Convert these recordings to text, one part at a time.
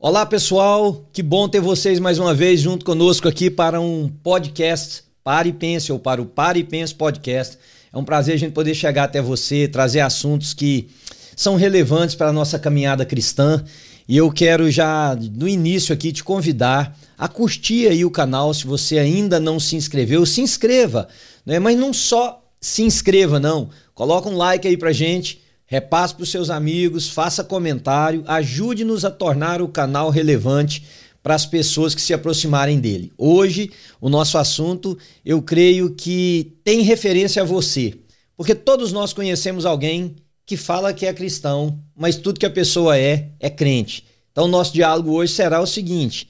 Olá pessoal, que bom ter vocês mais uma vez junto conosco aqui para um podcast Pare e Pense ou para o Pare e Pense Podcast. É um prazer a gente poder chegar até você, trazer assuntos que são relevantes para a nossa caminhada cristã. E eu quero já no início aqui te convidar a curtir aí o canal, se você ainda não se inscreveu, se inscreva, né? Mas não só se inscreva não, coloca um like aí pra gente repasse para os seus amigos, faça comentário, ajude-nos a tornar o canal relevante para as pessoas que se aproximarem dele. Hoje, o nosso assunto, eu creio que tem referência a você, porque todos nós conhecemos alguém que fala que é cristão, mas tudo que a pessoa é, é crente. Então, nosso diálogo hoje será o seguinte: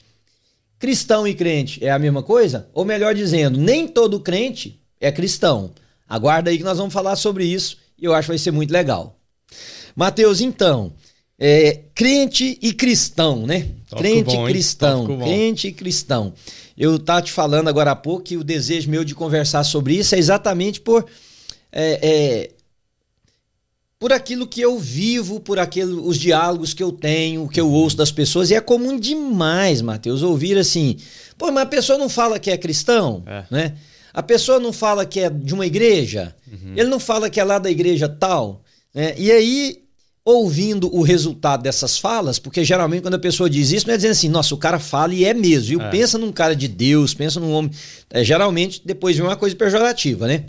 cristão e crente é a mesma coisa? Ou melhor dizendo, nem todo crente é cristão. Aguarda aí que nós vamos falar sobre isso e eu acho que vai ser muito legal. Mateus, então, é, crente e cristão, né? Toco crente bom, e cristão, crente e cristão. Eu tava te falando agora há pouco que o desejo meu de conversar sobre isso é exatamente por é, é, por aquilo que eu vivo, por aquilo, os diálogos que eu tenho, que eu ouço das pessoas, e é comum demais, Mateus, ouvir assim, pô, mas a pessoa não fala que é cristão, é. né? A pessoa não fala que é de uma igreja, uhum. ele não fala que é lá da igreja tal, né? E aí ouvindo o resultado dessas falas, porque geralmente quando a pessoa diz isso, não é dizendo assim, nossa, o cara fala e é mesmo, viu? É. Pensa num cara de Deus, pensa num homem. É, geralmente depois vem uma coisa pejorativa, né?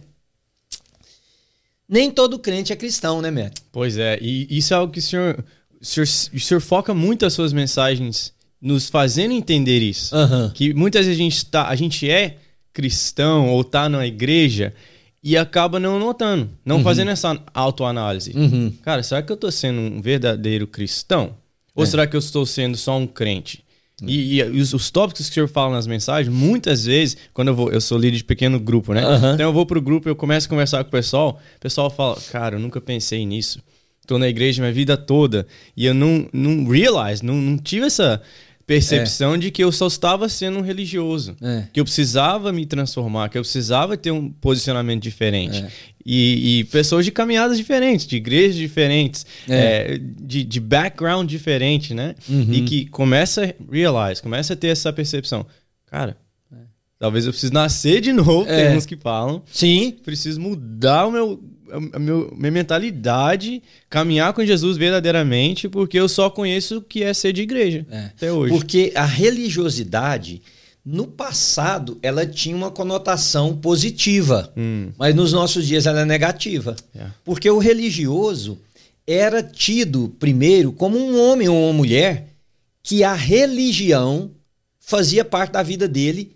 Nem todo crente é cristão, né, Médio? Pois é, e isso é algo que o senhor, o senhor, o senhor foca muito as suas mensagens nos fazendo entender isso. Uhum. Que muitas vezes a gente, tá, a gente é cristão ou tá na igreja e acaba não notando, não uhum. fazendo essa autoanálise. Uhum. Cara, será que eu estou sendo um verdadeiro cristão? Ou é. será que eu estou sendo só um crente? E, e os, os, tópicos que o senhor fala nas mensagens, muitas vezes, quando eu vou, eu sou líder de pequeno grupo, né? Então eu vou pro grupo, eu começo a conversar com o pessoal, o pessoal fala, cara, eu nunca pensei nisso. Tô na igreja minha vida toda e eu não, não realize, não, não tive essa percepção é. de que eu só estava sendo um religioso, é. que eu precisava me transformar, que eu precisava ter um posicionamento diferente. É. E, e, pessoas de caminhadas diferentes, de igrejas diferentes, é. É, de, de background diferente, né? Uhum. E que começa a realize, começa a ter essa percepção. Cara, é. talvez eu precise nascer de novo, tem uns que falam. Sim. Preciso mudar o meu a meu, minha mentalidade, caminhar com Jesus verdadeiramente, porque eu só conheço o que é ser de igreja é. até hoje. Porque a religiosidade, no passado, ela tinha uma conotação positiva, hum. mas nos nossos dias ela é negativa. É. Porque o religioso era tido primeiro como um homem ou uma mulher que a religião fazia parte da vida dele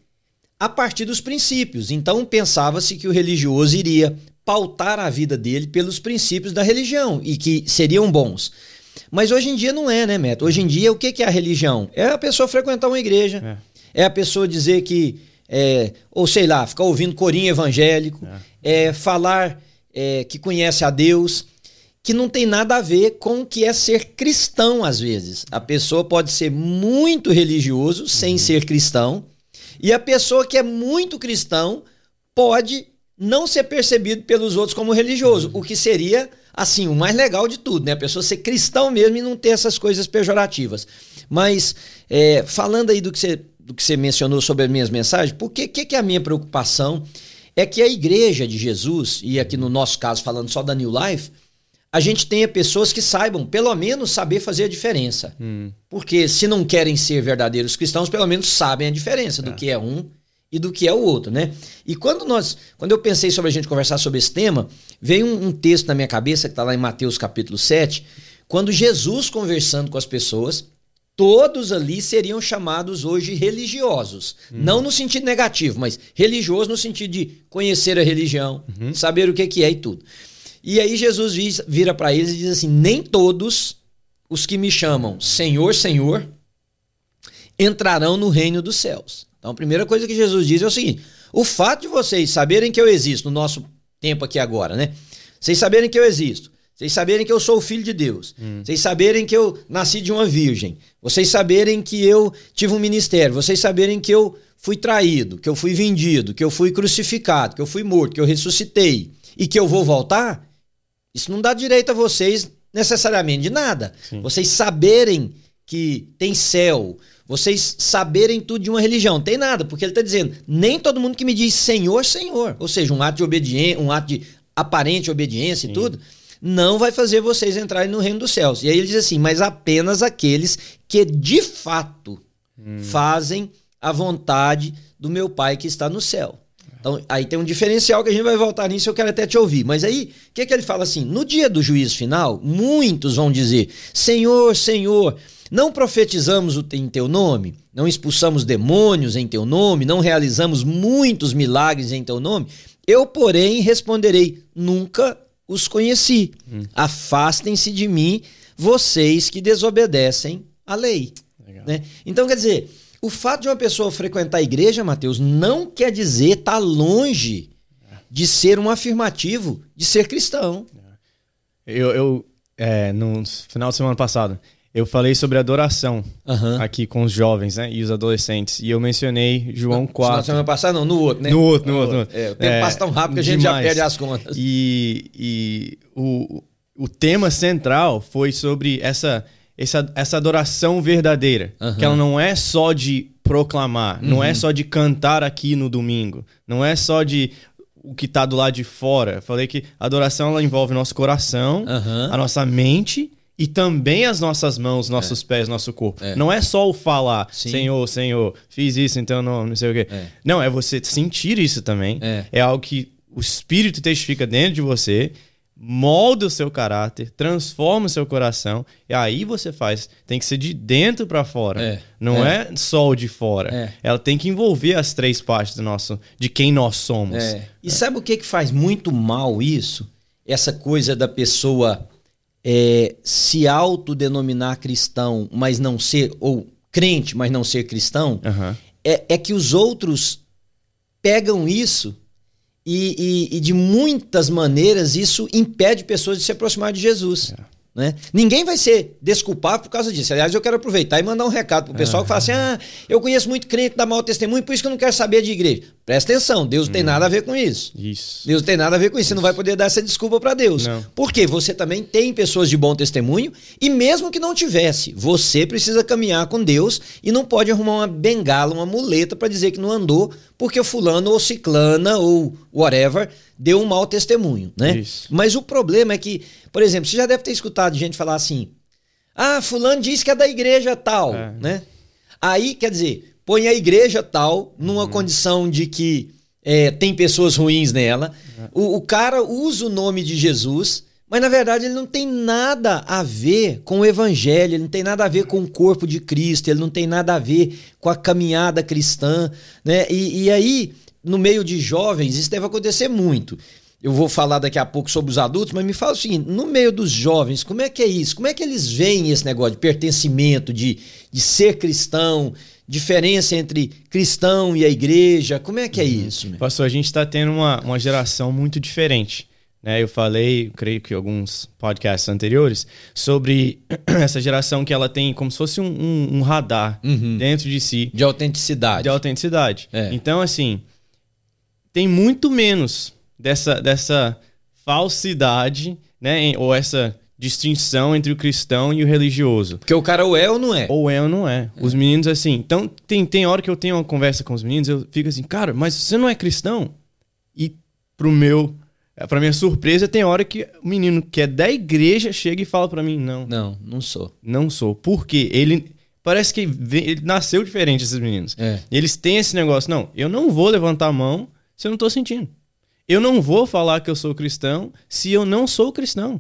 a partir dos princípios. Então pensava-se que o religioso iria pautar a vida dele pelos princípios da religião e que seriam bons. Mas hoje em dia não é, né, Neto? Hoje em dia, o que é a religião? É a pessoa frequentar uma igreja, é, é a pessoa dizer que, é, ou sei lá, ficar ouvindo corinho evangélico, é, é falar é, que conhece a Deus, que não tem nada a ver com o que é ser cristão, às vezes. A pessoa pode ser muito religioso sem uhum. ser cristão, e a pessoa que é muito cristão pode não ser percebido pelos outros como religioso, o que seria, assim, o mais legal de tudo, né? A pessoa ser cristão mesmo e não ter essas coisas pejorativas. Mas, é, falando aí do que, você, do que você mencionou sobre as minhas mensagens, por que, que, que é a minha preocupação é que a igreja de Jesus, e aqui no nosso caso falando só da New Life, a gente tenha pessoas que saibam, pelo menos, saber fazer a diferença. Hum. Porque se não querem ser verdadeiros cristãos, pelo menos sabem a diferença é. do que é um e do que é o outro, né? E quando nós, quando eu pensei sobre a gente conversar sobre esse tema, veio um, um texto na minha cabeça que está lá em Mateus capítulo 7, quando Jesus conversando com as pessoas, todos ali seriam chamados hoje religiosos. Uhum. Não no sentido negativo, mas religioso no sentido de conhecer a religião, uhum. saber o que, que é e tudo. E aí Jesus vira para eles e diz assim: Nem todos os que me chamam Senhor, Senhor entrarão no reino dos céus. Então, a primeira coisa que Jesus diz é o seguinte: o fato de vocês saberem que eu existo, no nosso tempo aqui agora, né? Vocês saberem que eu existo, vocês saberem que eu sou o filho de Deus, hum. vocês saberem que eu nasci de uma virgem, vocês saberem que eu tive um ministério, vocês saberem que eu fui traído, que eu fui vendido, que eu fui crucificado, que eu fui morto, que eu ressuscitei e que eu vou voltar, isso não dá direito a vocês necessariamente de nada. Sim. Vocês saberem que tem céu, vocês saberem tudo de uma religião. Tem nada, porque ele está dizendo, nem todo mundo que me diz Senhor, Senhor, ou seja, um ato de obediência, um ato de aparente obediência Sim. e tudo, não vai fazer vocês entrarem no reino dos céus. E aí ele diz assim, mas apenas aqueles que de fato hum. fazem a vontade do meu Pai que está no céu. Então, aí tem um diferencial que a gente vai voltar nisso, eu quero até te ouvir. Mas aí, o que, que ele fala assim? No dia do juízo final, muitos vão dizer: Senhor, Senhor, não profetizamos em teu nome? Não expulsamos demônios em teu nome? Não realizamos muitos milagres em teu nome? Eu, porém, responderei: Nunca os conheci. Hum. Afastem-se de mim, vocês que desobedecem a lei. Né? Então, quer dizer, o fato de uma pessoa frequentar a igreja, Mateus, não quer dizer estar tá longe de ser um afirmativo de ser cristão. Eu, eu é, no final de semana passado, eu falei sobre adoração uhum. aqui com os jovens né, e os adolescentes. E eu mencionei João 4. Na semana passada, não, no outro, né? No outro, no, no outro. outro. É, o tempo é, passa tão rápido que a gente demais. já perde as contas. E, e o, o tema central foi sobre essa essa, essa adoração verdadeira. Uhum. Que ela não é só de proclamar, uhum. não é uhum. só de cantar aqui no domingo, não é só de o que está do lado de fora. falei que a adoração ela envolve nosso coração, a nossa mente e também as nossas mãos, nossos é. pés, nosso corpo. É. Não é só o falar, Sim. Senhor, Senhor, fiz isso, então não, não sei o quê. É. Não, é você sentir isso também. É, é algo que o Espírito testifica dentro de você molda o seu caráter, transforma o seu coração e aí você faz. Tem que ser de dentro para fora. É, não é. é. só o de fora. É. Ela tem que envolver as três partes do nosso, de quem nós somos. É. E sabe o que que faz muito mal isso? Essa coisa da pessoa é, se autodenominar cristão, mas não ser ou crente, mas não ser cristão. Uhum. É, é que os outros pegam isso e, e, e, de muitas maneiras isso impede pessoas de se aproximar de Jesus. É. Né? Ninguém vai ser desculpado por causa disso. Aliás, eu quero aproveitar e mandar um recado pro pessoal que fala assim: ah, eu conheço muito crente da mau testemunho, por isso que eu não quero saber de igreja. Presta atenção, Deus não tem hum. nada a ver com isso. Isso. Deus não tem nada a ver com isso. Você não vai poder dar essa desculpa para Deus. Não. Porque você também tem pessoas de bom testemunho e mesmo que não tivesse, você precisa caminhar com Deus e não pode arrumar uma bengala, uma muleta para dizer que não andou porque o fulano ou ciclana ou whatever deu um mau testemunho, né? Isso. Mas o problema é que, por exemplo, você já deve ter escutado gente falar assim: "Ah, fulano disse que é da igreja tal", é. né? Aí, quer dizer, põe a igreja tal numa uhum. condição de que é, tem pessoas ruins nela. É. O, o, cara usa o nome de Jesus, mas na verdade ele não tem nada a ver com o evangelho, ele não tem nada a ver com o corpo de Cristo, ele não tem nada a ver com a caminhada cristã, né? E, e aí no meio de jovens, isso deve acontecer muito. Eu vou falar daqui a pouco sobre os adultos, mas me fala o seguinte: no meio dos jovens, como é que é isso? Como é que eles veem esse negócio de pertencimento, de, de ser cristão, diferença entre cristão e a igreja? Como é que é uhum. isso? Meu? Pastor, a gente está tendo uma, uma geração muito diferente. Né? Eu falei, creio que alguns podcasts anteriores, sobre essa geração que ela tem como se fosse um, um, um radar uhum. dentro de si. De autenticidade. De autenticidade. É. Então, assim tem muito menos dessa, dessa falsidade, né? Ou essa distinção entre o cristão e o religioso. Porque o cara ou é ou não é. Ou é ou não é. é. Os meninos, assim. Então, tem, tem hora que eu tenho uma conversa com os meninos, eu fico assim, cara, mas você não é cristão? E pro meu. Pra minha surpresa, tem hora que o menino que é da igreja chega e fala para mim, não. Não, não sou. Não sou. Por quê? Ele. Parece que ele nasceu diferente, esses meninos. É. Eles têm esse negócio, não, eu não vou levantar a mão se eu não estou sentindo. Eu não vou falar que eu sou cristão se eu não sou cristão.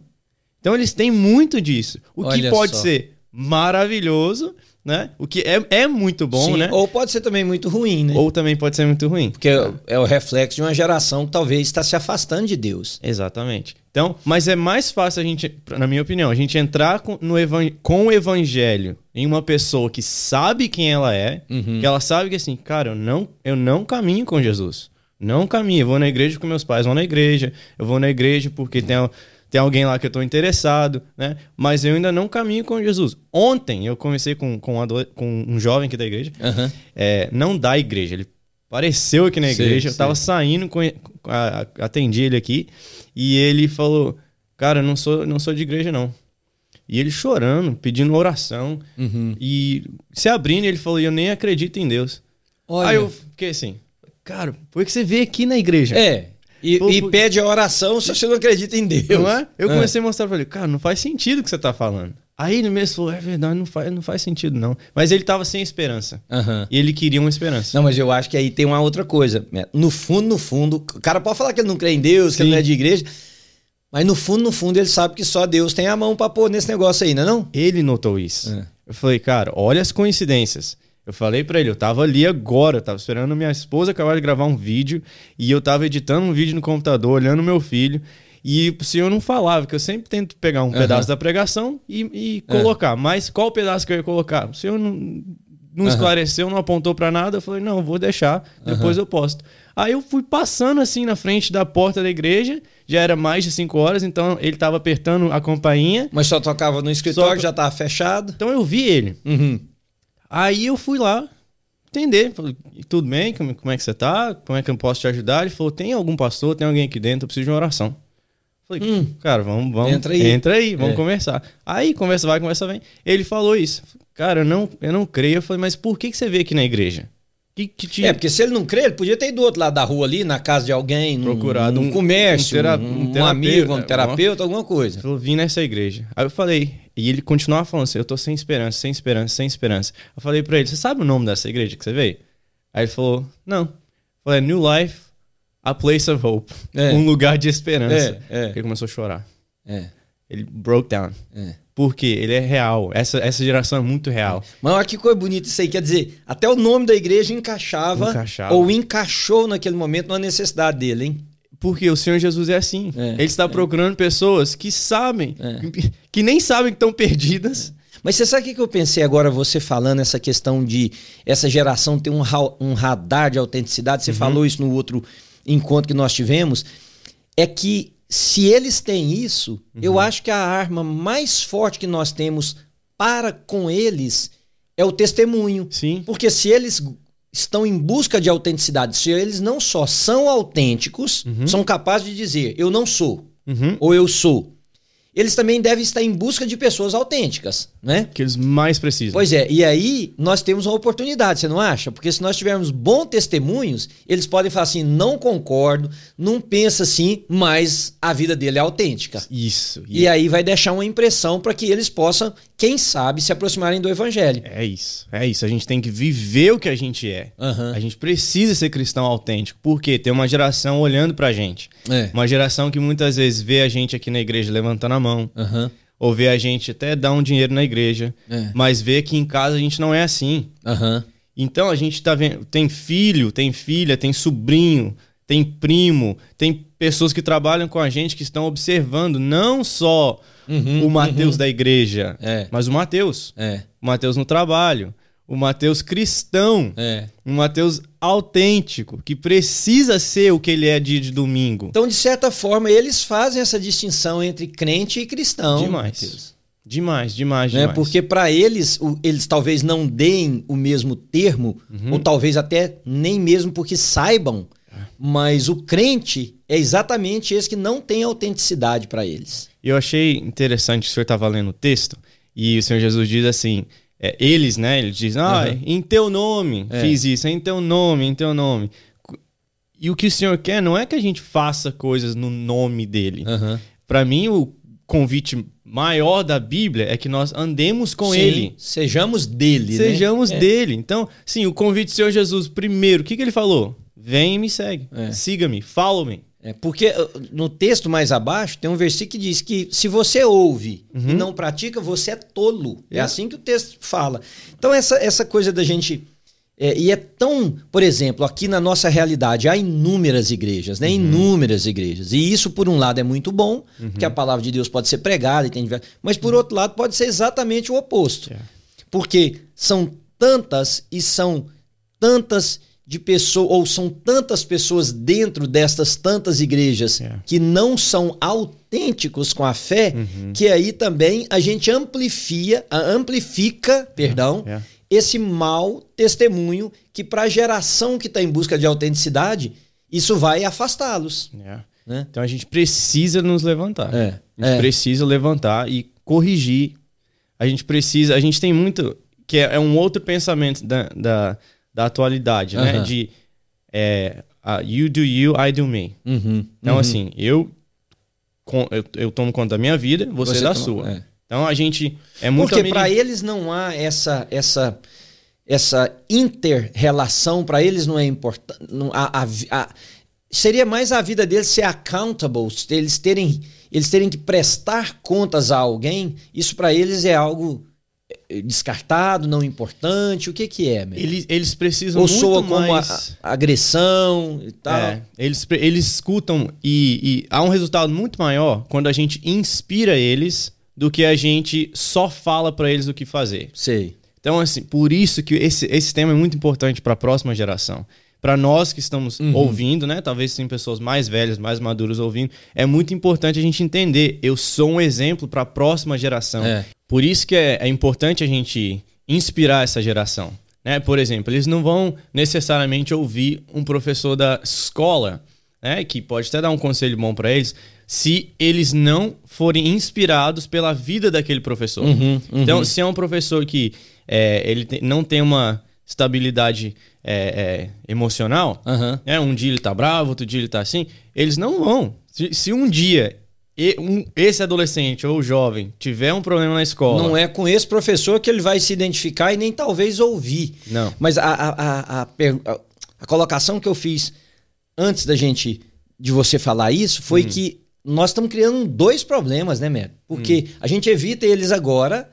Então eles têm muito disso. O Olha que pode só. ser maravilhoso, né? O que é, é muito bom, Sim, né? Ou pode ser também muito ruim, né? Ou também pode ser muito ruim. Porque é, é o reflexo de uma geração que talvez está se afastando de Deus. Exatamente. Então, mas é mais fácil a gente, na minha opinião, a gente entrar com, no com o evangelho em uma pessoa que sabe quem ela é, uhum. que ela sabe que assim, cara, eu não, eu não caminho com Jesus. Não caminho. Eu vou na igreja porque meus pais vão na igreja. Eu vou na igreja porque tem, tem alguém lá que eu estou interessado, né? Mas eu ainda não caminho com Jesus. Ontem eu conversei com, com, um, com um jovem aqui da igreja. Uhum. É, não da igreja. Ele apareceu aqui na igreja. Sim, eu estava saindo, com, atendi ele aqui. E ele falou: Cara, eu não sou, não sou de igreja, não. E ele chorando, pedindo oração. Uhum. E se abrindo, ele falou: Eu nem acredito em Deus. Olha. Aí eu fiquei assim, cara, por que você veio aqui na igreja? É. E, Pô, e por... pede a oração se você não acredita em Deus. Não é? Eu comecei a mostrar pra ele, cara, não faz sentido o que você tá falando. Aí ele mesmo falou, é verdade, não faz, não faz sentido não. Mas ele tava sem esperança. Uhum. E ele queria uma esperança. Não, mas eu acho que aí tem uma outra coisa. No fundo, no fundo, o cara pode falar que ele não crê em Deus, Sim. que ele não é de igreja. Mas no fundo, no fundo, ele sabe que só Deus tem a mão pra pôr nesse negócio aí, não é não? Ele notou isso. É. Eu falei, cara, olha as coincidências. Eu falei para ele, eu tava ali agora, eu tava esperando minha esposa acabar de gravar um vídeo e eu tava editando um vídeo no computador, olhando meu filho. E o senhor não falava, que eu sempre tento pegar um uhum. pedaço da pregação e, e colocar. Mas qual pedaço que eu ia colocar? O senhor não, não esclareceu, não apontou para nada. Eu falei, não, vou deixar, depois eu posto. Aí eu fui passando assim na frente da porta da igreja, já era mais de 5 horas, então ele tava apertando a campainha. Mas só tocava no escritório, só... já tava fechado. Então eu vi ele. Uhum. Aí eu fui lá entender, falei, tudo bem, como, é que você tá? Como é que eu posso te ajudar? Ele falou, tem algum pastor, tem alguém aqui dentro, eu preciso de uma oração. Falei, hum, cara, vamos, vamos. Entra aí. Entra aí, vamos é. conversar. Aí, conversa vai, conversa vem. Ele falou isso. Cara, eu não, eu não creio. Eu falei, mas por que, que você veio aqui na igreja? Que, que te... É, porque se ele não crê, ele podia ter ido do outro lado da rua ali, na casa de alguém, procurado um, um comércio, um, um, um amigo, um terapeuta, alguma coisa. Falou, vim nessa igreja. Aí eu falei, e ele continuava falando assim: eu tô sem esperança, sem esperança, sem esperança. Eu falei para ele: você sabe o nome dessa igreja que você veio? Aí ele falou: não. Eu falei: New Life, a place of hope. É. Um lugar de esperança. É, é. Ele começou a chorar. É. Ele broke down. É. Porque ele é real. Essa, essa geração é muito real. Mas olha que coisa bonita isso aí. Quer dizer, até o nome da igreja encaixava, encaixava. ou encaixou naquele momento na necessidade dele, hein? Porque o Senhor Jesus é assim. É, ele está é. procurando pessoas que sabem, é. que nem sabem que estão perdidas. Mas você sabe o que eu pensei agora, você falando essa questão de essa geração ter um, um radar de autenticidade? Você uhum. falou isso no outro encontro que nós tivemos. É que se eles têm isso, uhum. eu acho que a arma mais forte que nós temos para com eles é o testemunho. Sim. Porque se eles estão em busca de autenticidade, se eles não só são autênticos, uhum. são capazes de dizer eu não sou uhum. ou eu sou, eles também devem estar em busca de pessoas autênticas, né? Que eles mais precisam. Pois é, e aí nós temos uma oportunidade, você não acha? Porque se nós tivermos bons testemunhos, eles podem falar assim: não concordo, não pensa assim, mas a vida dele é autêntica. Isso. E, e aí vai deixar uma impressão para que eles possam, quem sabe, se aproximarem do evangelho. É isso, é isso. A gente tem que viver o que a gente é. Uhum. A gente precisa ser cristão autêntico, porque tem uma geração olhando pra gente. É. Uma geração que muitas vezes vê a gente aqui na igreja levantando a mão. Uhum. Ou vê a gente até dar um dinheiro na igreja. É. Mas vê que em casa a gente não é assim. Uhum. Então a gente tá vendo. Tem filho, tem filha, tem sobrinho, tem primo, tem pessoas que trabalham com a gente que estão observando não só uhum, o Mateus uhum. da igreja, é. mas o Mateus. É. O Mateus no trabalho o Mateus cristão, é. um Mateus autêntico, que precisa ser o que ele é dia de domingo. Então, de certa forma, eles fazem essa distinção entre crente e cristão. Demais. Mateus. Demais, demais, né? demais. Porque para eles, eles talvez não deem o mesmo termo, uhum. ou talvez até nem mesmo porque saibam, mas o crente é exatamente esse que não tem autenticidade para eles. Eu achei interessante, o senhor estava lendo o texto, e o Senhor Jesus diz assim: é, eles, né? Eles dizem, ah, uhum. em teu nome é. fiz isso, em teu nome, em teu nome. E o que o Senhor quer não é que a gente faça coisas no nome dele. Uhum. Para mim, o convite maior da Bíblia é que nós andemos com sim, ele. Sejamos dele. Né? Sejamos né? dele. Então, sim, o convite do Senhor Jesus, primeiro, o que, que ele falou? Vem e me segue. É. Siga-me, follow-me. É, porque uh, no texto mais abaixo tem um versículo que diz que se você ouve uhum. e não pratica, você é tolo. É. é assim que o texto fala. Então, essa, essa coisa da gente. É, e é tão, por exemplo, aqui na nossa realidade, há inúmeras igrejas, né? Uhum. Inúmeras igrejas. E isso, por um lado, é muito bom, uhum. que a palavra de Deus pode ser pregada, e tem mas por outro lado, pode ser exatamente o oposto. É. Porque são tantas e são tantas de pessoas, ou são tantas pessoas dentro destas tantas igrejas é. que não são autênticos com a fé, uhum. que aí também a gente amplifia, amplifica, perdão, é. esse mau testemunho que para a geração que está em busca de autenticidade, isso vai afastá-los. É. Né? Então a gente precisa nos levantar. É. A gente é. precisa levantar e corrigir. A gente precisa. A gente tem muito. Que é, é um outro pensamento da, da, da atualidade, né? De é, you do you, I do me. Uhum, então, uhum. assim, eu, eu, eu tomo conta da minha vida, você, você da toma, sua. É. Então a gente é muito. Porque para eles não há essa essa essa inter-relação, para eles não é importante. A, a, a, seria mais a vida deles ser accountable, eles terem, eles terem que prestar contas a alguém. Isso para eles é algo descartado, não importante? O que que é? Eles, eles precisam Ou soa como mais... a, a agressão e tal? É, eles, eles escutam e, e há um resultado muito maior quando a gente inspira eles do que a gente só fala para eles o que fazer. Sei. Então, assim, por isso que esse, esse tema é muito importante para a próxima geração. Para nós que estamos uhum. ouvindo, né? Talvez tem pessoas mais velhas, mais maduras ouvindo. É muito importante a gente entender. Eu sou um exemplo para a próxima geração. É. Por isso que é, é importante a gente inspirar essa geração. Né? Por exemplo, eles não vão necessariamente ouvir um professor da escola, né? que pode até dar um conselho bom para eles, se eles não forem inspirados pela vida daquele professor. Uhum, uhum. Então, se é um professor que é, ele te, não tem uma estabilidade é, é, emocional, uhum. né? um dia ele tá bravo, outro dia ele tá assim, eles não vão. Se, se um dia e, um, esse adolescente ou jovem tiver um problema na escola. Não é com esse professor que ele vai se identificar e nem talvez ouvir. Não. Mas a, a, a, a, a colocação que eu fiz antes da gente, de você falar isso, foi hum. que nós estamos criando dois problemas, né, Mero? Porque hum. a gente evita eles agora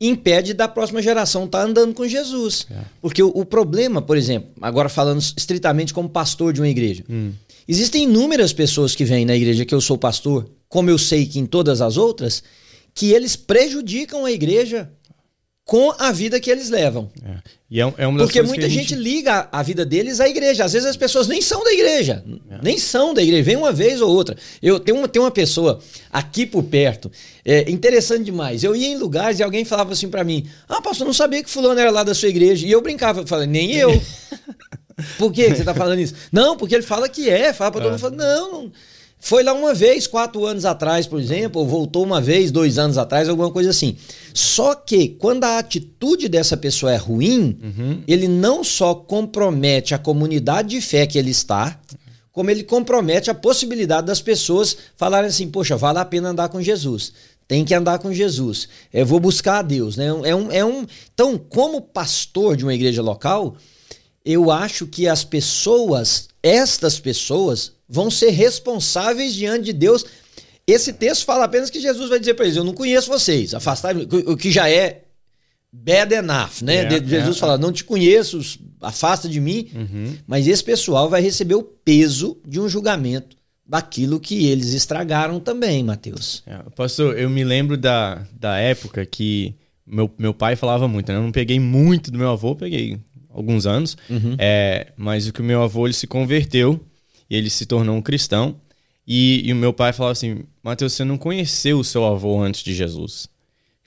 impede da próxima geração estar tá andando com Jesus. É. Porque o, o, problema, por exemplo, agora falando estritamente como pastor de uma igreja, hum. existem inúmeras pessoas que vêm na igreja que eu sou pastor, como eu sei que em todas as outras, que eles prejudicam a igreja com a vida que eles levam. É. E é, é uma das Porque muita gente... gente... liga a vida deles à igreja. Às vezes as pessoas nem são da igreja. É. Nem são da igreja. Vem uma vez ou outra. Eu tenho uma, tenho uma pessoa aqui por perto. É interessante demais. Eu ia em lugares e alguém falava assim para mim: Ah, pastor, não sabia que fulano era lá da sua igreja. E eu brincava, eu falei, nem eu. por que você tá falando isso? Não, porque ele fala que é. Fala pra todo mundo. Fala, não, não foi lá uma vez, quatro anos atrás, por exemplo, ou voltou uma vez, dois anos atrás, alguma coisa assim. Só que quando a atitude dessa pessoa é ruim, uhum. ele não só compromete a comunidade de fé que ele está, como ele compromete a possibilidade das pessoas falarem assim: poxa, vale a pena andar com Jesus. Tem que andar com Jesus. Eu vou buscar a Deus. Né? É um, é um... Então, como pastor de uma igreja local, eu acho que as pessoas, estas pessoas, vão ser responsáveis diante de Deus. Esse texto fala apenas que Jesus vai dizer para eles: Eu não conheço vocês, afastai o que já é bad enough, né? É, Jesus é, fala: Não te conheço, afasta de mim. Uhum. Mas esse pessoal vai receber o peso de um julgamento daquilo que eles estragaram também, Mateus. É, pastor, eu me lembro da, da época que meu, meu pai falava muito, né? Eu não peguei muito do meu avô, peguei alguns anos, uhum. é, mas o que o meu avô ele se converteu e ele se tornou um cristão. E, e o meu pai falava assim: Mateus, você não conheceu o seu avô antes de Jesus.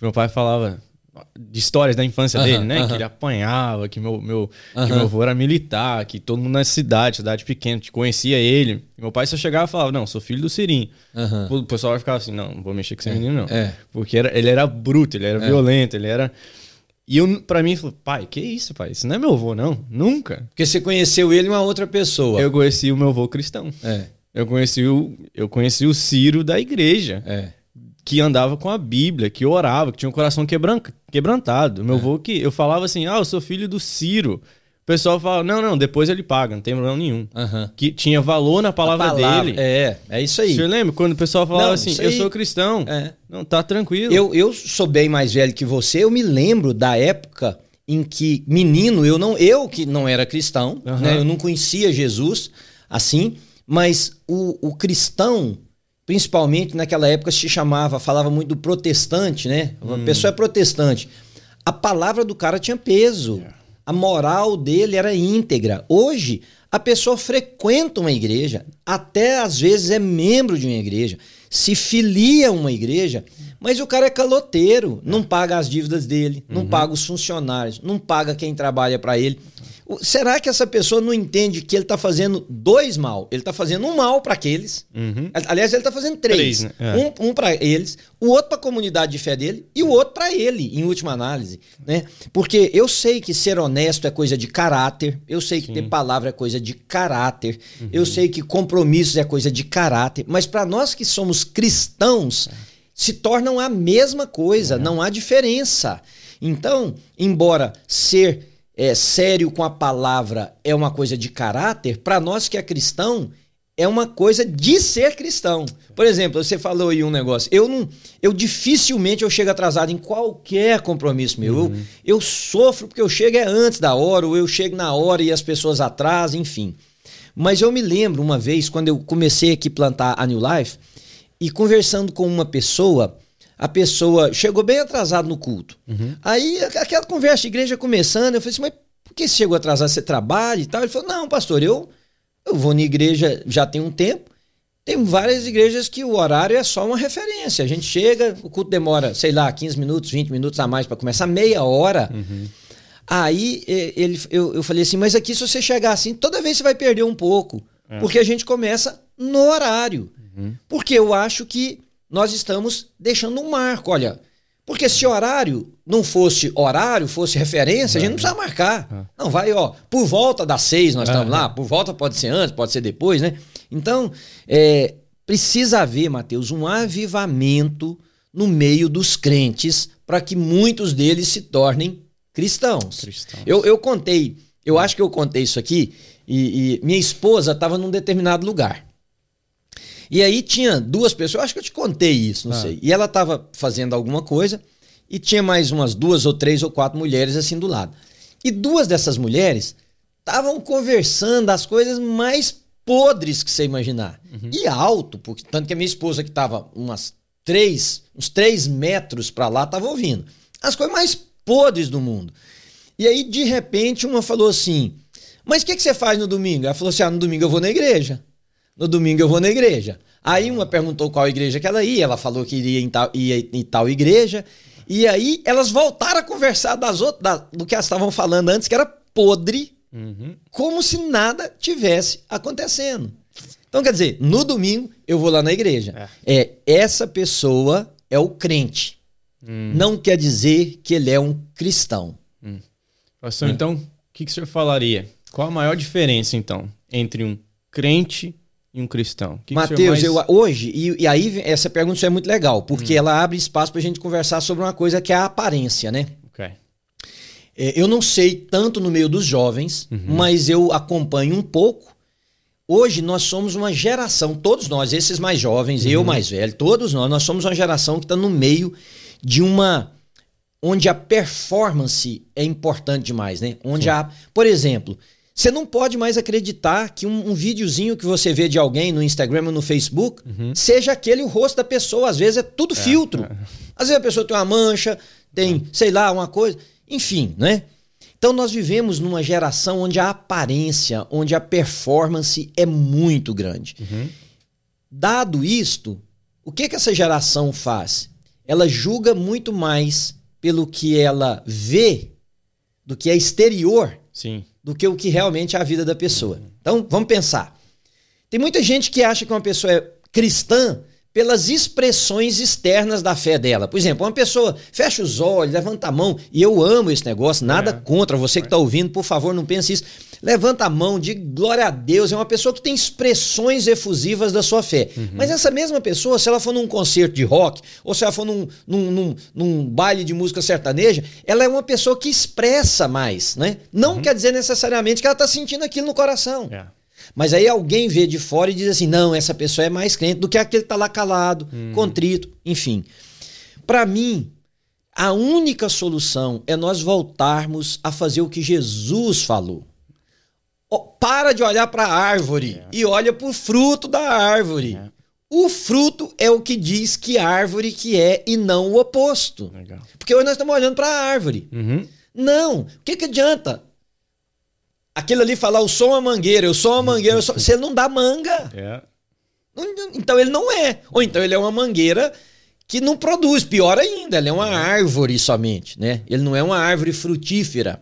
Meu pai falava de histórias da infância uh -huh, dele, né? Uh -huh. Que ele apanhava, que meu, meu, uh -huh. que meu avô era militar, que todo mundo na cidade, cidade pequena, que conhecia ele. E meu pai só chegava e falava: Não, sou filho do Sirim. O pessoal vai ficar assim: Não, não vou mexer com esse é, menino, não. É. Porque era, ele era bruto, ele era é. violento, ele era. E eu, pra mim, falei, pai, que isso, pai? Isso não é meu avô, não. Nunca. Porque você conheceu ele uma outra pessoa. Eu conheci o meu avô cristão. É. Eu conheci o, eu conheci o Ciro da igreja. É. Que andava com a Bíblia, que orava, que tinha um coração quebran, quebrantado. Meu é. avô que eu falava assim: ah, eu sou filho do Ciro. O pessoal fala, não, não, depois ele paga, não tem problema nenhum. Uhum. Que tinha valor na palavra, palavra, dele. É, é isso aí. Você lembra quando o pessoal falava não, assim, eu sou cristão. É. Não, tá tranquilo. Eu, eu sou bem mais velho que você, eu me lembro da época em que, menino, eu não eu que não era cristão, uhum. né? Eu não conhecia Jesus assim, mas o, o cristão, principalmente naquela época, se chamava, falava muito do protestante, né? Hum. A pessoa é protestante. A palavra do cara tinha peso. Yeah. É a moral dele era íntegra. Hoje, a pessoa frequenta uma igreja, até às vezes é membro de uma igreja, se filia a uma igreja, mas o cara é caloteiro, não paga as dívidas dele, não uhum. paga os funcionários, não paga quem trabalha para ele. Será que essa pessoa não entende que ele está fazendo dois mal? Ele está fazendo um mal para aqueles. Uhum. Aliás, ele está fazendo três. três né? é. Um, um para eles, o outro para a comunidade de fé dele e o outro para ele, em última análise. Né? Porque eu sei que ser honesto é coisa de caráter, eu sei que Sim. ter palavra é coisa de caráter, uhum. eu sei que compromissos é coisa de caráter, mas para nós que somos cristãos, é. se tornam a mesma coisa, é. não há diferença. Então, embora ser é, sério com a palavra é uma coisa de caráter, para nós que é cristão, é uma coisa de ser cristão. Por exemplo, você falou aí um negócio. Eu não, eu dificilmente eu chego atrasado em qualquer compromisso meu. Uhum. Eu, eu sofro porque eu chego é antes da hora, ou eu chego na hora e as pessoas atrasam, enfim. Mas eu me lembro uma vez quando eu comecei aqui a plantar a New Life e conversando com uma pessoa, a pessoa chegou bem atrasado no culto. Uhum. Aí aquela conversa de igreja começando, eu falei assim, mas por que você chegou atrasado? Você trabalha e tal? Ele falou, não, pastor, eu, eu vou na igreja já tem um tempo. Tem várias igrejas que o horário é só uma referência. A gente chega, o culto demora, sei lá, 15 minutos, 20 minutos a mais para começar, meia hora. Uhum. Aí ele, eu, eu falei assim, mas aqui se você chegar assim, toda vez você vai perder um pouco. É. Porque a gente começa no horário. Uhum. Porque eu acho que nós estamos deixando um marco. Olha, porque se horário não fosse horário, fosse referência, a gente não precisa marcar. É. Não, vai, ó, por volta das seis nós estamos lá, por volta pode ser antes, pode ser depois, né? Então, é, precisa haver, Mateus, um avivamento no meio dos crentes para que muitos deles se tornem cristãos. cristãos. Eu, eu contei, eu acho que eu contei isso aqui, e, e minha esposa estava num determinado lugar. E aí tinha duas pessoas, acho que eu te contei isso, não ah. sei. E ela estava fazendo alguma coisa e tinha mais umas duas ou três ou quatro mulheres assim do lado. E duas dessas mulheres estavam conversando as coisas mais podres que você imaginar. Uhum. E alto, porque tanto que a minha esposa que estava umas três, uns três metros para lá estava ouvindo. As coisas mais podres do mundo. E aí, de repente, uma falou assim: Mas o que, que você faz no domingo? Ela falou assim: Ah, no domingo eu vou na igreja no domingo eu vou na igreja. Aí uma perguntou qual igreja que ela ia, ela falou que iria em tal, ia em tal igreja. E aí elas voltaram a conversar das outras, da, do que elas estavam falando antes, que era podre, uhum. como se nada tivesse acontecendo. Então, quer dizer, no domingo eu vou lá na igreja. É, é essa pessoa é o crente. Hum. Não quer dizer que ele é um cristão. Hum. Pastor, hum. então, o que, que o senhor falaria? Qual a maior diferença, então, entre um crente e um cristão? Que Mateus, mais... eu, hoje, e, e, aí essa pergunta é muito legal, porque hum. ela abre espaço para a gente conversar sobre uma coisa que é a aparência, né? Okay. É, eu não sei tanto no meio dos jovens, uhum. mas eu acompanho um pouco. Hoje nós somos uma geração, todos nós, esses mais jovens, uhum. eu mais velho, todos nós, nós somos uma geração que está no meio de uma. onde a performance é importante demais, né? Onde Sim. a. Por exemplo, você não pode mais acreditar que um, um videozinho que você vê de alguém no Instagram ou no Facebook uhum. seja aquele o rosto da pessoa. Às vezes é tudo é, filtro. É. Às vezes a pessoa tem uma mancha, tem, é. sei lá, uma coisa. Enfim, né? Então nós vivemos numa geração onde a aparência, onde a performance é muito grande. Uhum. Dado isto, o que, que essa geração faz? Ela julga muito mais pelo que ela vê do que é exterior. Sim do que o que realmente é a vida da pessoa. Então, vamos pensar. Tem muita gente que acha que uma pessoa é cristã pelas expressões externas da fé dela. Por exemplo, uma pessoa fecha os olhos, levanta a mão, e eu amo esse negócio, nada é. contra você que está ouvindo, por favor, não pense isso. Levanta a mão, de glória a Deus, é uma pessoa que tem expressões efusivas da sua fé. Uhum. Mas essa mesma pessoa, se ela for num concerto de rock, ou se ela for num, num, num, num baile de música sertaneja, ela é uma pessoa que expressa mais, né? Não uhum. quer dizer necessariamente que ela está sentindo aquilo no coração. É. Mas aí alguém vê de fora e diz assim: não, essa pessoa é mais crente do que aquele que está lá calado, hum. contrito, enfim. Para mim, a única solução é nós voltarmos a fazer o que Jesus falou. Para de olhar para a árvore é. e olha para o fruto da árvore. É. O fruto é o que diz que árvore que é e não o oposto. Legal. Porque hoje nós estamos olhando para a árvore. Uhum. Não. O que, que adianta aquilo ali falar, eu sou uma mangueira, eu sou uma mangueira, sou... você não dá manga. É. Então ele não é. Ou então ele é uma mangueira que não produz, pior ainda, ele é uma árvore somente, né? Ele não é uma árvore frutífera.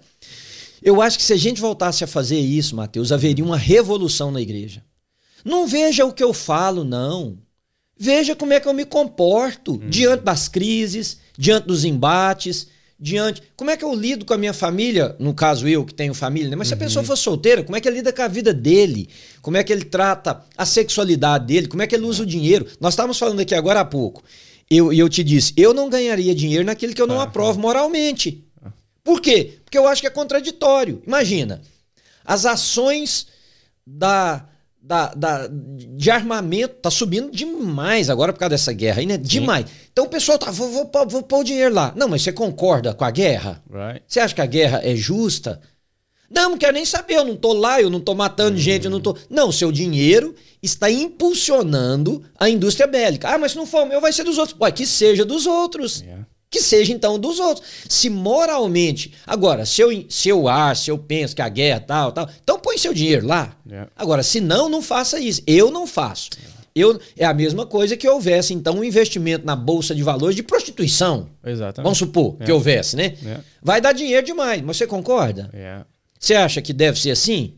Eu acho que se a gente voltasse a fazer isso, Mateus, haveria uma revolução na igreja. Não veja o que eu falo, não. Veja como é que eu me comporto hum. diante das crises, diante dos embates, diante. Como é que eu lido com a minha família? No caso, eu que tenho família, né? Mas se a pessoa uhum. for solteira, como é que ele lida com a vida dele? Como é que ele trata a sexualidade dele? Como é que ele usa o dinheiro? Nós estávamos falando aqui agora há pouco. E eu, eu te disse, eu não ganharia dinheiro naquilo que eu não ah, aprovo moralmente. Por quê? Porque eu acho que é contraditório. Imagina, as ações da, da, da, de armamento tá subindo demais agora por causa dessa guerra aí, né? Demais. Sim. Então o pessoal tá, vou, vou, vou pôr o dinheiro lá. Não, mas você concorda com a guerra? Right. Você acha que a guerra é justa? Não, não quero nem saber, eu não tô lá, eu não tô matando uhum. gente, eu não tô. Não, seu dinheiro está impulsionando a indústria bélica. Ah, mas se não for o meu, vai ser dos outros. Ué, que seja dos outros. Yeah. Que seja então dos outros. Se moralmente. Agora, se eu, se eu acho, se eu penso que a guerra tal, tal, então põe seu dinheiro lá. Yeah. Agora, se não, não faça isso. Eu não faço. Yeah. Eu, é a mesma coisa que houvesse, então, um investimento na Bolsa de Valores de prostituição. Exatamente. Vamos supor que houvesse, né? Vai dar dinheiro demais, mas você concorda? Você acha que deve ser assim?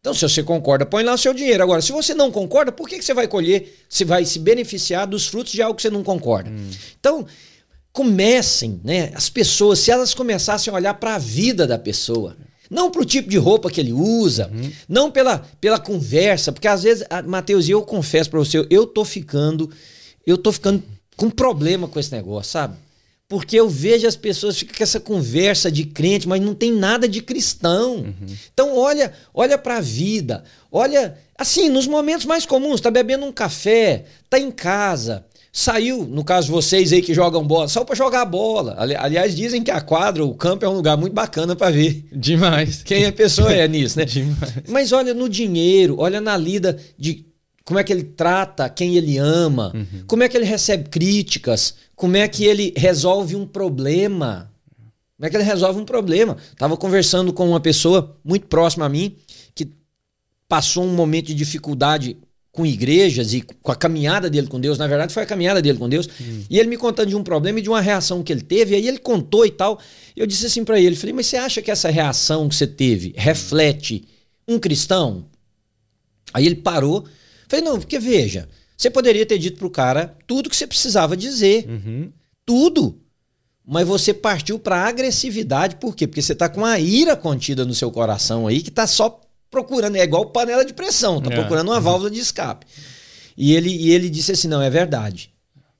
Então, se você concorda, põe lá o seu dinheiro. Agora, se você não concorda, por que, que você vai colher, você vai se beneficiar dos frutos de algo que você não concorda? Hum. Então, comecem, né? As pessoas, se elas começassem a olhar para a vida da pessoa, não para o tipo de roupa que ele usa, uhum. não pela, pela conversa, porque às vezes, Mateus, e eu confesso para você, eu tô ficando, eu tô ficando com problema com esse negócio, sabe? Porque eu vejo as pessoas ficam com essa conversa de crente, mas não tem nada de cristão. Uhum. Então olha, olha para a vida, olha assim, nos momentos mais comuns, tá bebendo um café, tá em casa, saiu, no caso vocês aí que jogam bola, só para jogar bola. Ali, aliás, dizem que a quadra, o campo é um lugar muito bacana para ver. Demais. Quem a pessoa é nisso, né? Demais. Mas olha no dinheiro, olha na lida de como é que ele trata quem ele ama, uhum. como é que ele recebe críticas, como é que ele resolve um problema. Como é que ele resolve um problema? Tava conversando com uma pessoa muito próxima a mim que passou um momento de dificuldade com igrejas e com a caminhada dele com Deus. Na verdade, foi a caminhada dele com Deus. Hum. E ele me contando de um problema e de uma reação que ele teve. E aí ele contou e tal. Eu disse assim para ele: falei, mas você acha que essa reação que você teve reflete um cristão? Aí ele parou Falei, não, porque veja, você poderia ter dito pro cara tudo que você precisava dizer. Uhum. Tudo. Mas você partiu para agressividade, por quê? Porque você tá com a ira contida no seu coração aí que tá só procurando, é igual panela de pressão, tá é. procurando uma válvula de escape. E ele, e ele disse assim: não, é verdade.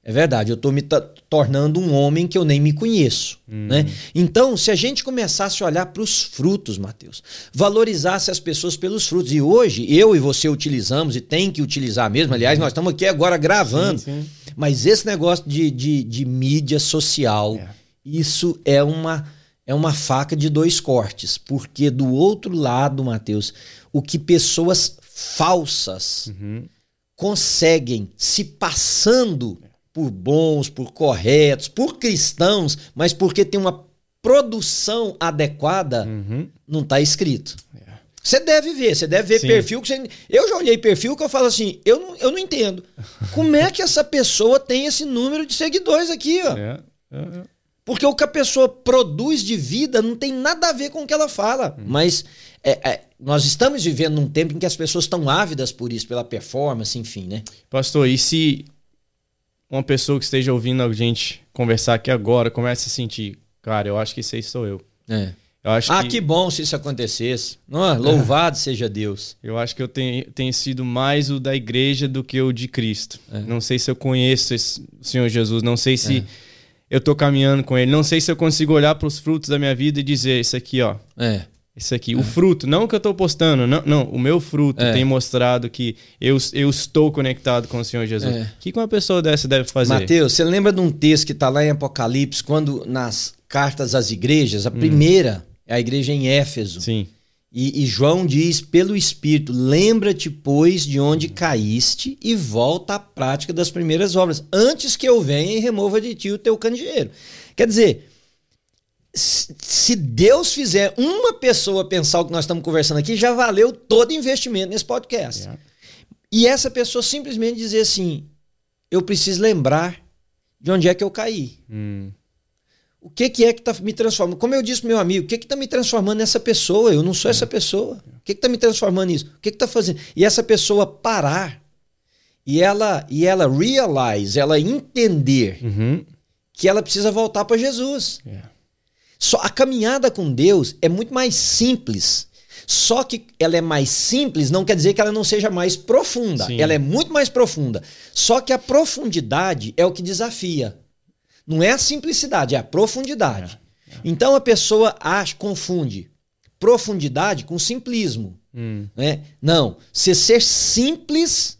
É verdade, eu estou me tornando um homem que eu nem me conheço. Hum. Né? Então, se a gente começasse a olhar para os frutos, Mateus, valorizasse as pessoas pelos frutos, e hoje eu e você utilizamos, e tem que utilizar mesmo, aliás, nós estamos aqui agora gravando, sim, sim. mas esse negócio de, de, de mídia social, é. isso é uma, é uma faca de dois cortes, porque do outro lado, Mateus, o que pessoas falsas uhum. conseguem se passando por bons, por corretos, por cristãos, mas porque tem uma produção adequada, uhum. não está escrito. É. Você deve ver, você deve ver Sim. perfil que você... Eu já olhei perfil que eu falo assim, eu não, eu não entendo. Como é que essa pessoa tem esse número de seguidores aqui, ó? É. É. é. Porque o que a pessoa produz de vida não tem nada a ver com o que ela fala. Hum. Mas é, é, nós estamos vivendo num tempo em que as pessoas estão ávidas por isso, pela performance, enfim, né? Pastor, e se uma pessoa que esteja ouvindo a gente conversar aqui agora comece a sentir, cara, eu acho que isso aí sou eu. É. Eu acho ah, que... que bom se isso acontecesse. Oh, louvado seja Deus. Eu acho que eu tenho, tenho sido mais o da igreja do que o de Cristo. É. Não sei se eu conheço esse, Senhor Jesus, não sei se é. Eu estou caminhando com Ele, não sei se eu consigo olhar para os frutos da minha vida e dizer: Isso aqui, ó. É. Isso aqui, é. o fruto, não o que eu estou postando, não, não, o meu fruto é. tem mostrado que eu, eu estou conectado com o Senhor Jesus. É. O que uma pessoa dessa deve fazer? Mateus, você lembra de um texto que está lá em Apocalipse, quando nas cartas às igrejas, a hum. primeira é a igreja em Éfeso. Sim. E, e João diz, pelo Espírito, lembra-te, pois, de onde caíste e volta à prática das primeiras obras, antes que eu venha e remova de ti o teu candeeiro. Quer dizer, se Deus fizer uma pessoa pensar o que nós estamos conversando aqui, já valeu todo investimento nesse podcast. Yeah. E essa pessoa simplesmente dizer assim: eu preciso lembrar de onde é que eu caí. Hum. O que, que é que está me transformando? Como eu disse pro meu amigo, o que está me transformando nessa pessoa? Eu não sou essa pessoa. O que está me transformando nisso? O que está fazendo? E essa pessoa parar e ela e ela realize, ela entender uhum. que ela precisa voltar para Jesus. Yeah. Só a caminhada com Deus é muito mais simples. Só que ela é mais simples não quer dizer que ela não seja mais profunda. Sim. Ela é muito mais profunda. Só que a profundidade é o que desafia. Não é a simplicidade, é a profundidade. É, é. Então a pessoa acha, confunde profundidade com simplismo. Hum. Né? Não, se ser simples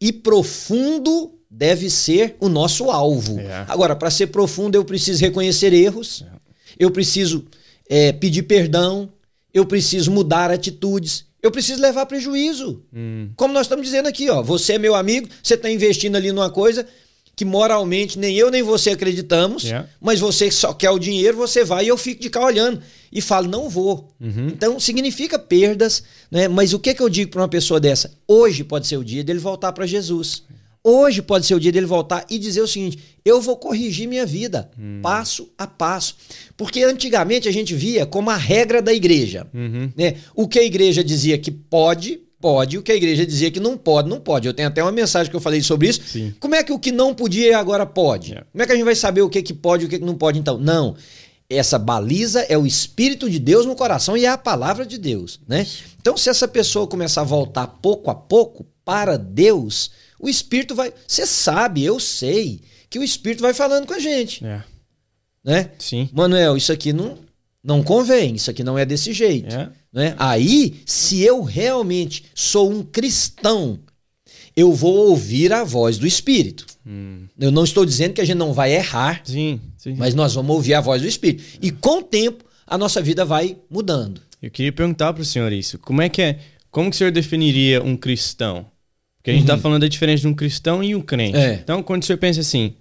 e profundo deve ser o nosso alvo. É. Agora, para ser profundo, eu preciso reconhecer erros, é. eu preciso é, pedir perdão, eu preciso mudar atitudes, eu preciso levar prejuízo. Hum. Como nós estamos dizendo aqui, ó, você é meu amigo, você está investindo ali numa coisa, que moralmente nem eu nem você acreditamos, yeah. mas você só quer o dinheiro, você vai e eu fico de cá olhando e falo, não vou. Uhum. Então significa perdas, né? mas o que, que eu digo para uma pessoa dessa? Hoje pode ser o dia dele voltar para Jesus. Hoje pode ser o dia dele voltar e dizer o seguinte: eu vou corrigir minha vida, hum. passo a passo. Porque antigamente a gente via como a regra da igreja. Uhum. Né? O que a igreja dizia que pode, pode, o que a igreja dizia que não pode, não pode. Eu tenho até uma mensagem que eu falei sobre isso. Sim. Como é que o que não podia agora pode? Yeah. Como é que a gente vai saber o que, que pode e o que, que não pode então? Não. Essa baliza é o Espírito de Deus no coração e é a palavra de Deus, né? Então, se essa pessoa começar a voltar pouco a pouco para Deus, o Espírito vai. Você sabe, eu sei, que o Espírito vai falando com a gente. É. Né? Sim. Manuel, isso aqui não, não convém, isso aqui não é desse jeito. É. Né? Aí, se eu realmente sou um cristão, eu vou ouvir a voz do Espírito. Hum. Eu não estou dizendo que a gente não vai errar, sim, sim. mas nós vamos ouvir a voz do Espírito. E com o tempo, a nossa vida vai mudando. Eu queria perguntar para o senhor isso. Como é que é? Como que o senhor definiria um cristão? Porque a gente está uhum. falando da diferença de um cristão e um crente. É. Então, quando o senhor pensa assim,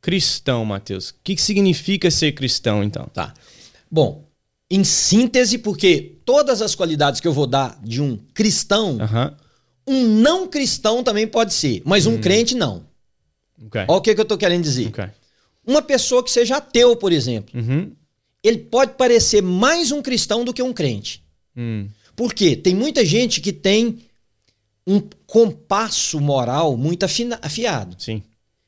cristão, Mateus, o que, que significa ser cristão, então? Tá. Bom, em síntese, porque todas as qualidades que eu vou dar de um cristão, uhum. um não cristão também pode ser, mas um hum. crente não. Okay. Olha o que, que eu estou querendo dizer. Okay. Uma pessoa que seja ateu, por exemplo, uhum. ele pode parecer mais um cristão do que um crente. Hum. Por quê? Tem muita gente que tem um compasso moral muito afiado. Sim.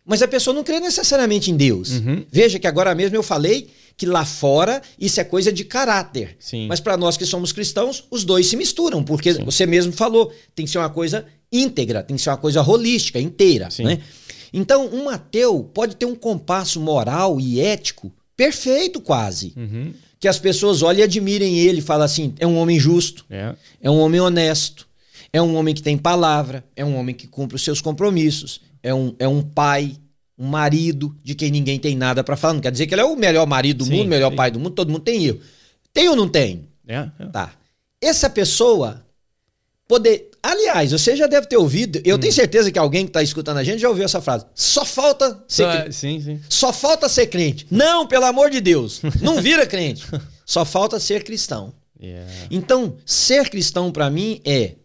Mas a pessoa não crê necessariamente em Deus. Uhum. Veja que agora mesmo eu falei que lá fora isso é coisa de caráter. Sim. Mas para nós que somos cristãos, os dois se misturam, porque Sim. você mesmo falou, tem que ser uma coisa íntegra, tem que ser uma coisa holística, inteira. Né? Então, um ateu pode ter um compasso moral e ético perfeito, quase. Uhum. Que as pessoas olhem e admirem ele e falam assim: é um homem justo, é. é um homem honesto, é um homem que tem palavra, é um homem que cumpre os seus compromissos, é um, é um pai, um marido de quem ninguém tem nada para falar. Não quer dizer que ele é o melhor marido do sim, mundo, o melhor sim. pai do mundo, todo mundo tem erro. Tem ou não tem? É, é. Tá. Essa pessoa poder. Aliás, você já deve ter ouvido, eu hum. tenho certeza que alguém que está escutando a gente já ouviu essa frase. Só falta ser Só, crente. Sim, sim. Só falta ser crente. Não, pelo amor de Deus. Não vira crente. Só falta ser cristão. Yeah. Então, ser cristão para mim é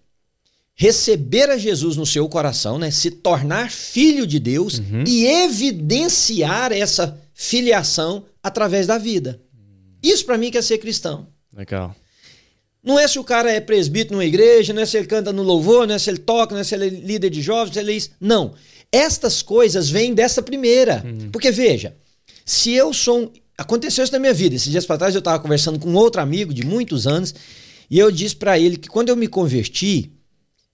receber a Jesus no seu coração, né? Se tornar filho de Deus uhum. e evidenciar essa filiação através da vida. Isso para mim que é ser cristão. Legal. Não é se o cara é presbítero numa igreja, não é se ele canta no louvor, não é se ele toca, não é se ele é líder de jovens, se ele é isso. Não. Estas coisas vêm dessa primeira. Uhum. Porque veja, se eu sou um... Aconteceu isso na minha vida. Esses dias para trás eu estava conversando com outro amigo de muitos anos e eu disse para ele que quando eu me converti,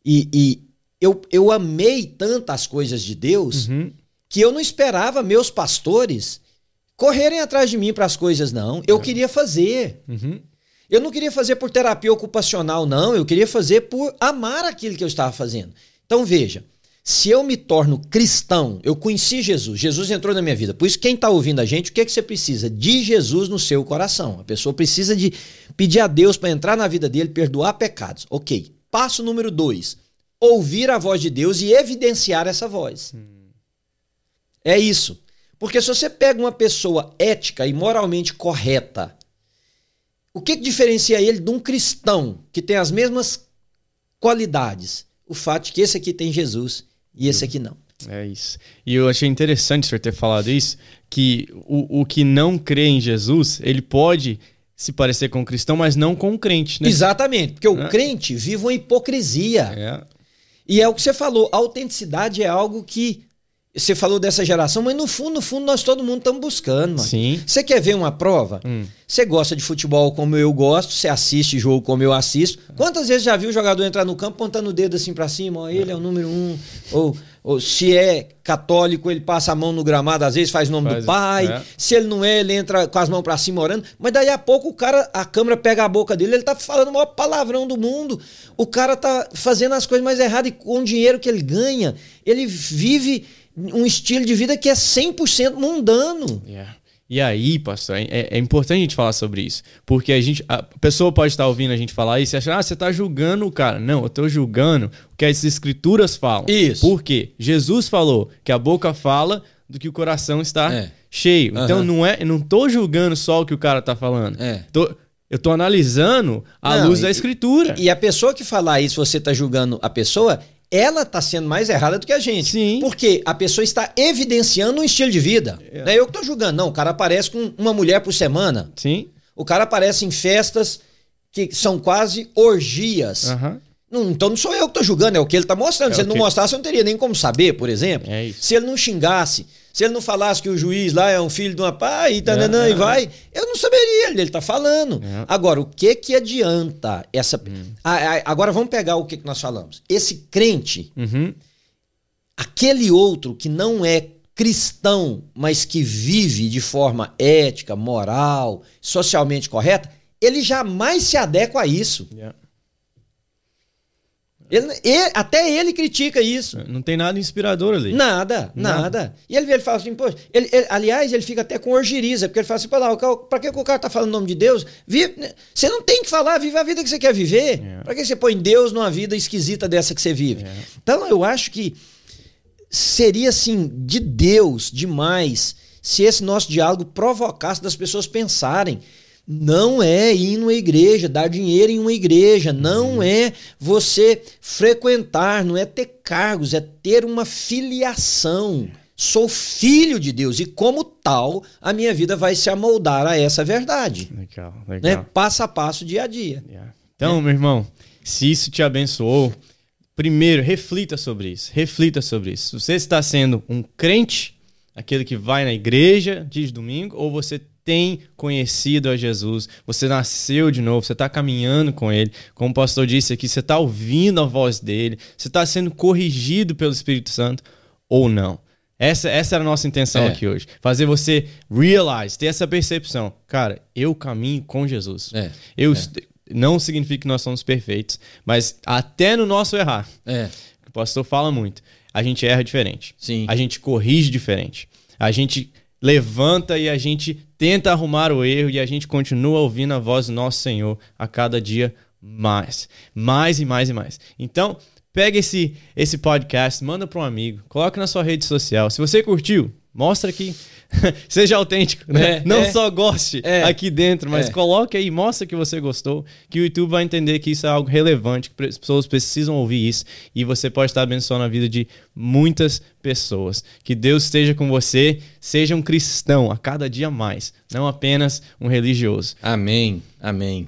e, e eu, eu amei tantas coisas de Deus uhum. que eu não esperava meus pastores correrem atrás de mim para as coisas, não. Eu é. queria fazer. Uhum. Eu não queria fazer por terapia ocupacional, não. Eu queria fazer por amar aquilo que eu estava fazendo. Então, veja. Se eu me torno cristão, eu conheci Jesus, Jesus entrou na minha vida. Por isso, quem está ouvindo a gente, o que, é que você precisa? De Jesus no seu coração. A pessoa precisa de pedir a Deus para entrar na vida dele, perdoar pecados. Ok. Passo número dois: ouvir a voz de Deus e evidenciar essa voz. Hum. É isso. Porque se você pega uma pessoa ética e moralmente correta, o que, que diferencia ele de um cristão que tem as mesmas qualidades? O fato de que esse aqui tem Jesus e esse aqui não. É isso. E eu achei interessante o senhor ter falado isso, que o, o que não crê em Jesus, ele pode se parecer com um cristão, mas não com um crente, né? Exatamente, porque o é. crente vive uma hipocrisia. É. E é o que você falou, a autenticidade é algo que você falou dessa geração, mas no fundo, no fundo, nós todo mundo estamos buscando, mano. Sim. Você quer ver uma prova? Hum. Você gosta de futebol como eu gosto, você assiste jogo como eu assisto. Quantas vezes já viu o jogador entrar no campo pontando o dedo assim para cima? Ó, ele é o número um. Ou, ou, se é católico, ele passa a mão no gramado, às vezes faz o nome faz, do pai. É. Se ele não é, ele entra com as mãos para cima orando. Mas daí a pouco o cara, a câmera pega a boca dele, ele tá falando o maior palavrão do mundo. O cara tá fazendo as coisas mais erradas e com o dinheiro que ele ganha, ele vive um estilo de vida que é 100% mundano. Yeah. E aí, pastor, é, é, importante a gente falar sobre isso. Porque a gente. A pessoa pode estar ouvindo a gente falar isso e achar, ah, você está julgando o cara. Não, eu estou julgando o que as escrituras falam. Isso. Por quê? Jesus falou que a boca fala do que o coração está é. cheio. Uhum. Então não é, eu não estou julgando só o que o cara está falando. É. Tô, eu estou analisando a não, luz e, da escritura. E a pessoa que falar isso, você está julgando a pessoa, ela está sendo mais errada do que a gente. Sim. Porque a pessoa está evidenciando um estilo de vida. É. Não é eu que estou julgando, não. O cara aparece com uma mulher por semana. Sim. O cara aparece em festas que são quase orgias. Uhum. Não, então não sou eu que estou julgando, é o que ele está mostrando. É Se ele não mostrasse, eu não teria nem como saber, por exemplo. É isso. Se ele não xingasse, se ele não falasse que o juiz lá é um filho de uma pai e, tananã, é, e é, vai, eu não saberia, ele está falando. É. Agora, o que que adianta essa. Hum. agora vamos pegar o que, que nós falamos. Esse crente, uhum. aquele outro que não é cristão, mas que vive de forma ética, moral, socialmente correta, ele jamais se adequa a isso. Yeah. Ele, ele, até ele critica isso. Não tem nada inspirador ali. Nada, nada. nada. E ele, ele fala assim, pô, ele, ele, aliás, ele fica até com orgiriza, porque ele fala assim, para que o cara tá falando o nome de Deus? Vive, você não tem que falar, vive a vida que você quer viver. É. Para que você põe Deus numa vida esquisita dessa que você vive? É. Então, eu acho que seria, assim, de Deus demais se esse nosso diálogo provocasse das pessoas pensarem não é ir numa igreja, dar dinheiro em uma igreja, não uhum. é você frequentar, não é ter cargos, é ter uma filiação. Sou filho de Deus e, como tal, a minha vida vai se amoldar a essa verdade. Legal, legal. Né? Passo a passo, dia a dia. Yeah. Então, é. meu irmão, se isso te abençoou, primeiro, reflita sobre isso. Reflita sobre isso. Você está sendo um crente, aquele que vai na igreja, diz domingo, ou você tem conhecido a Jesus, você nasceu de novo, você está caminhando com Ele, como o pastor disse aqui, você está ouvindo a voz dele, você está sendo corrigido pelo Espírito Santo ou não. Essa, essa era a nossa intenção é. aqui hoje. Fazer você realize, ter essa percepção. Cara, eu caminho com Jesus. É. Eu é. Não significa que nós somos perfeitos, mas até no nosso errar, é. o pastor fala muito, a gente erra diferente. Sim. A gente corrige diferente. A gente levanta e a gente tenta arrumar o erro e a gente continua ouvindo a voz do nosso Senhor a cada dia mais. Mais e mais e mais. Então, pega esse, esse podcast, manda para um amigo, coloca na sua rede social. Se você curtiu, mostra aqui Seja autêntico, né? É, Não é, só goste é, aqui dentro, mas é. coloque aí, mostra que você gostou, que o YouTube vai entender que isso é algo relevante, que as pessoas precisam ouvir isso e você pode estar abençoando a vida de muitas pessoas. Que Deus esteja com você, seja um cristão a cada dia mais, não apenas um religioso. Amém. Amém.